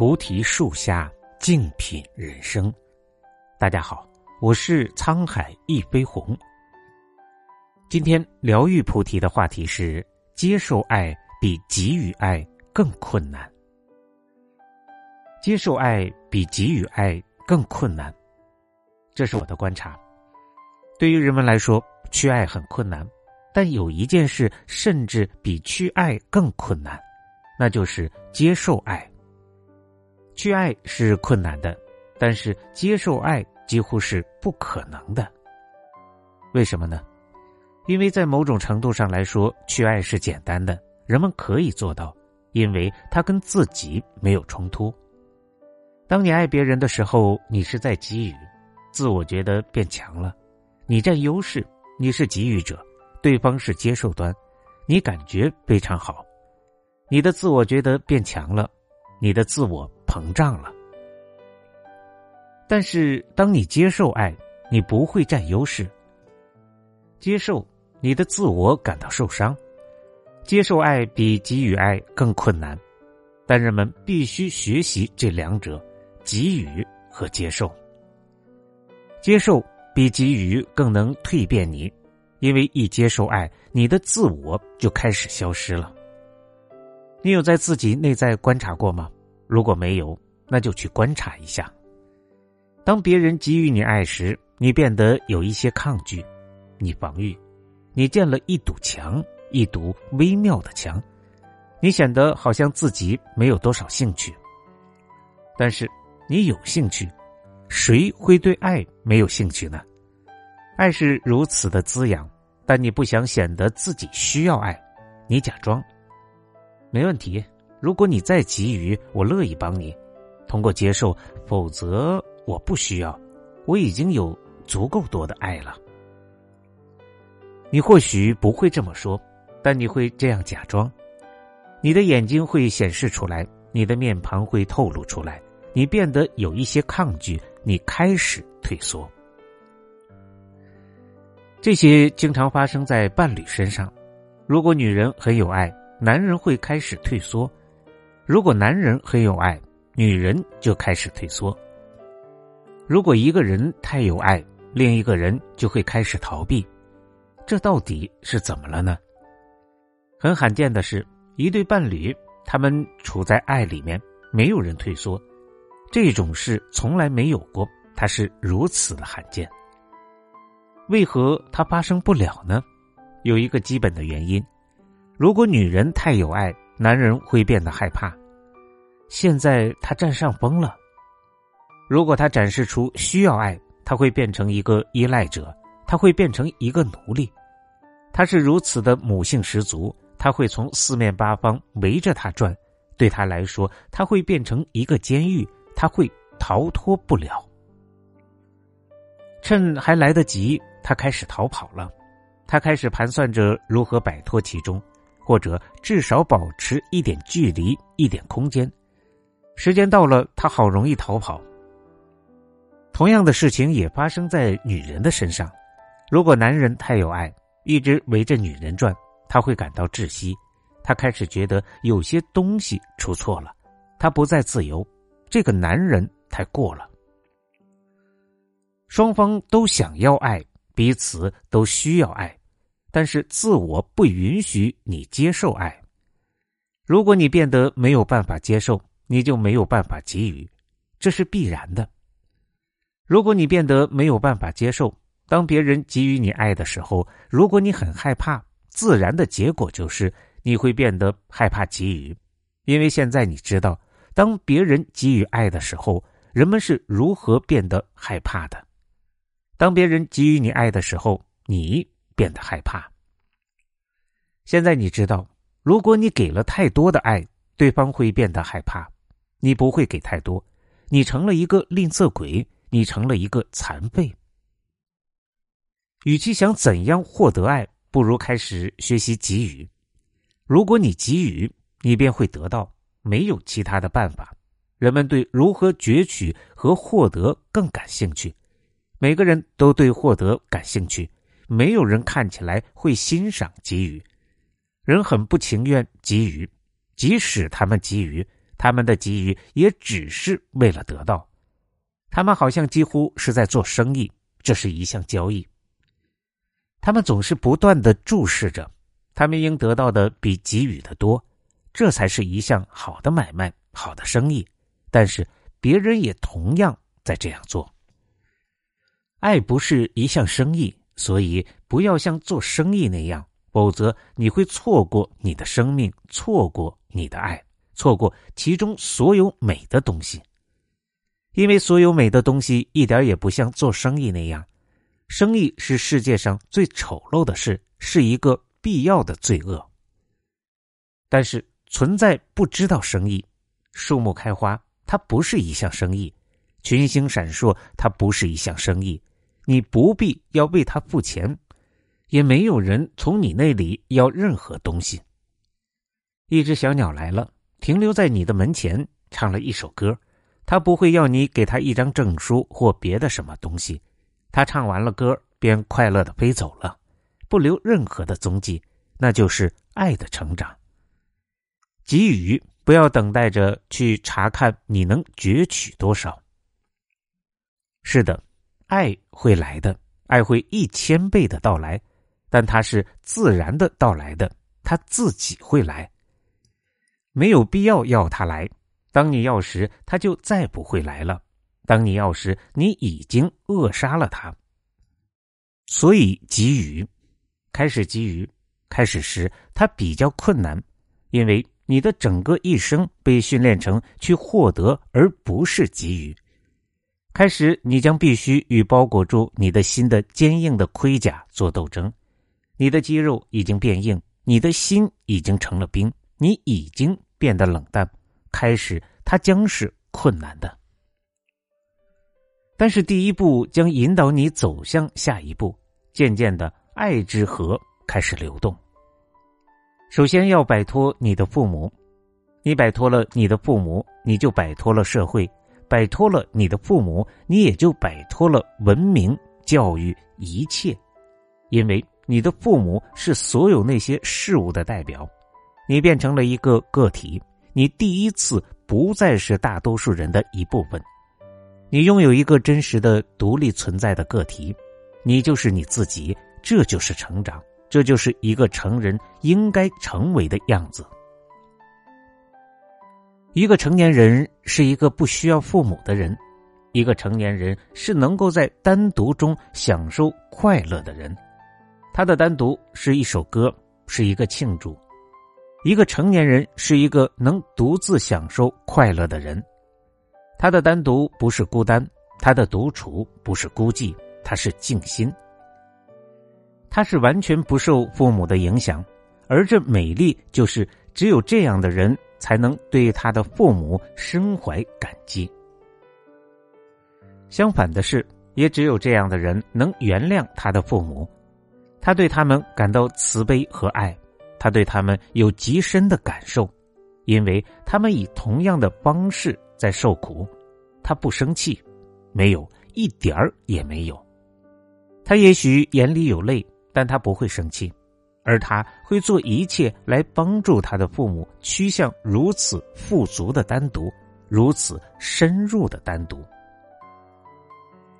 菩提树下静品人生。大家好，我是沧海一飞鸿。今天疗愈菩提的话题是：接受爱比给予爱更困难。接受爱比给予爱更困难，这是我的观察。对于人们来说，去爱很困难，但有一件事甚至比去爱更困难，那就是接受爱。去爱是困难的，但是接受爱几乎是不可能的。为什么呢？因为在某种程度上来说，去爱是简单的，人们可以做到，因为它跟自己没有冲突。当你爱别人的时候，你是在给予，自我觉得变强了，你占优势，你是给予者，对方是接受端，你感觉非常好，你的自我觉得变强了，你的自我。膨胀了，但是当你接受爱，你不会占优势。接受你的自我感到受伤，接受爱比给予爱更困难，但人们必须学习这两者：给予和接受。接受比给予更能蜕变你，因为一接受爱，你的自我就开始消失了。你有在自己内在观察过吗？如果没有，那就去观察一下。当别人给予你爱时，你变得有一些抗拒，你防御，你建了一堵墙，一堵微妙的墙，你显得好像自己没有多少兴趣。但是你有兴趣，谁会对爱没有兴趣呢？爱是如此的滋养，但你不想显得自己需要爱，你假装，没问题。如果你再给予，我乐意帮你，通过接受；否则我不需要，我已经有足够多的爱了。你或许不会这么说，但你会这样假装。你的眼睛会显示出来，你的面庞会透露出来，你变得有一些抗拒，你开始退缩。这些经常发生在伴侣身上。如果女人很有爱，男人会开始退缩。如果男人很有爱，女人就开始退缩。如果一个人太有爱，另一个人就会开始逃避。这到底是怎么了呢？很罕见的是，一对伴侣他们处在爱里面，没有人退缩。这种事从来没有过，它是如此的罕见。为何它发生不了呢？有一个基本的原因：如果女人太有爱，男人会变得害怕。现在他占上风了。如果他展示出需要爱，他会变成一个依赖者，他会变成一个奴隶。他是如此的母性十足，他会从四面八方围着他转。对他来说，他会变成一个监狱，他会逃脱不了。趁还来得及，他开始逃跑了。他开始盘算着如何摆脱其中，或者至少保持一点距离、一点空间。时间到了，他好容易逃跑。同样的事情也发生在女人的身上。如果男人太有爱，一直围着女人转，他会感到窒息。他开始觉得有些东西出错了，他不再自由。这个男人太过了。双方都想要爱，彼此都需要爱，但是自我不允许你接受爱。如果你变得没有办法接受。你就没有办法给予，这是必然的。如果你变得没有办法接受，当别人给予你爱的时候，如果你很害怕，自然的结果就是你会变得害怕给予，因为现在你知道，当别人给予爱的时候，人们是如何变得害怕的。当别人给予你爱的时候，你变得害怕。现在你知道，如果你给了太多的爱，对方会变得害怕。你不会给太多，你成了一个吝啬鬼，你成了一个残废。与其想怎样获得爱，不如开始学习给予。如果你给予，你便会得到，没有其他的办法。人们对如何攫取和获得更感兴趣，每个人都对获得感兴趣，没有人看起来会欣赏给予。人很不情愿给予，即使他们给予。他们的给予也只是为了得到。他们好像几乎是在做生意，这是一项交易。他们总是不断的注视着，他们应得到的比给予的多，这才是一项好的买卖，好的生意。但是别人也同样在这样做。爱不是一项生意，所以不要像做生意那样，否则你会错过你的生命，错过你的爱，错过其中所有美的东西。因为所有美的东西一点也不像做生意那样，生意是世界上最丑陋的事，是一个必要的罪恶。但是存在不知道生意，树木开花，它不是一项生意；群星闪烁，它不是一项生意。你不必要为它付钱，也没有人从你那里要任何东西。一只小鸟来了，停留在你的门前，唱了一首歌。他不会要你给他一张证书或别的什么东西，他唱完了歌便快乐的飞走了，不留任何的踪迹，那就是爱的成长。给予不要等待着去查看你能攫取多少。是的，爱会来的，爱会一千倍的到来，但它是自然的到来的，它自己会来，没有必要要他来。当你要时，他就再不会来了；当你要时，你已经扼杀了他。所以，给予，开始给予，开始时，它比较困难，因为你的整个一生被训练成去获得，而不是给予。开始，你将必须与包裹住你的心的坚硬的盔甲做斗争。你的肌肉已经变硬，你的心已经成了冰，你已经变得冷淡。开始，它将是困难的，但是第一步将引导你走向下一步。渐渐的，爱之河开始流动。首先要摆脱你的父母，你摆脱了你的父母，你就摆脱了社会；摆脱了你的父母，你也就摆脱了文明、教育一切。因为你的父母是所有那些事物的代表，你变成了一个个体。你第一次不再是大多数人的一部分，你拥有一个真实的、独立存在的个体，你就是你自己，这就是成长，这就是一个成人应该成为的样子。一个成年人是一个不需要父母的人，一个成年人是能够在单独中享受快乐的人，他的单独是一首歌，是一个庆祝。一个成年人是一个能独自享受快乐的人，他的单独不是孤单，他的独处不是孤寂，他是静心。他是完全不受父母的影响，而这美丽就是只有这样的人才能对他的父母深怀感激。相反的是，也只有这样的人能原谅他的父母，他对他们感到慈悲和爱。他对他们有极深的感受，因为他们以同样的方式在受苦。他不生气，没有一点儿也没有。他也许眼里有泪，但他不会生气，而他会做一切来帮助他的父母趋向如此富足的单独，如此深入的单独。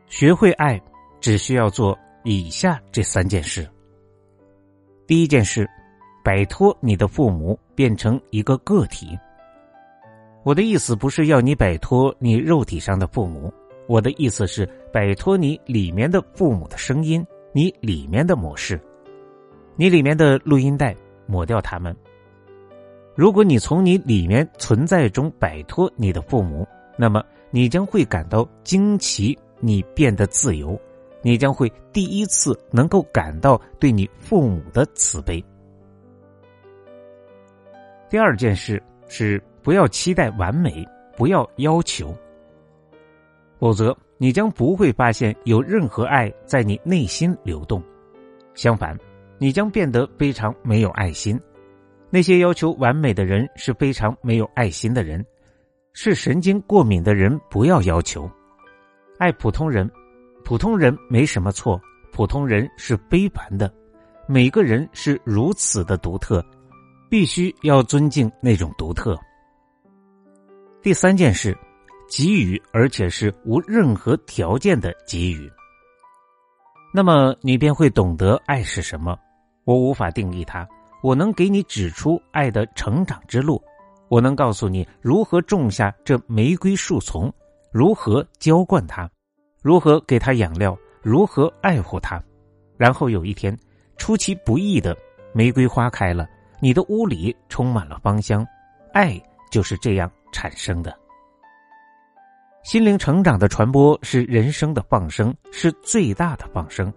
学会爱，只需要做以下这三件事。第一件事。摆脱你的父母，变成一个个体。我的意思不是要你摆脱你肉体上的父母，我的意思是摆脱你里面的父母的声音，你里面的模式，你里面的录音带，抹掉他们。如果你从你里面存在中摆脱你的父母，那么你将会感到惊奇，你变得自由，你将会第一次能够感到对你父母的慈悲。第二件事是不要期待完美，不要要求，否则你将不会发现有任何爱在你内心流动。相反，你将变得非常没有爱心。那些要求完美的人是非常没有爱心的人，是神经过敏的人。不要要求爱普通人，普通人没什么错，普通人是非凡的，每个人是如此的独特。必须要尊敬那种独特。第三件事，给予，而且是无任何条件的给予。那么你便会懂得爱是什么。我无法定义它，我能给你指出爱的成长之路，我能告诉你如何种下这玫瑰树丛，如何浇灌它，如何给它养料，如何爱护它。然后有一天，出其不意的玫瑰花开了，你的屋里充满了芳香，爱就是这样产生的。心灵成长的传播是人生的放生，是最大的放生。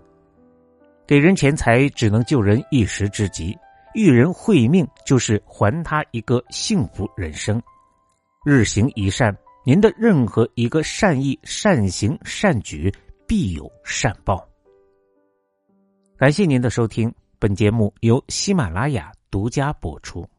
给人钱财只能救人一时之急，遇人会命就是还他一个幸福人生。日行一善，您的任何一个善意、善行、善举，必有善报。感谢您的收听，本节目由喜马拉雅独家播出。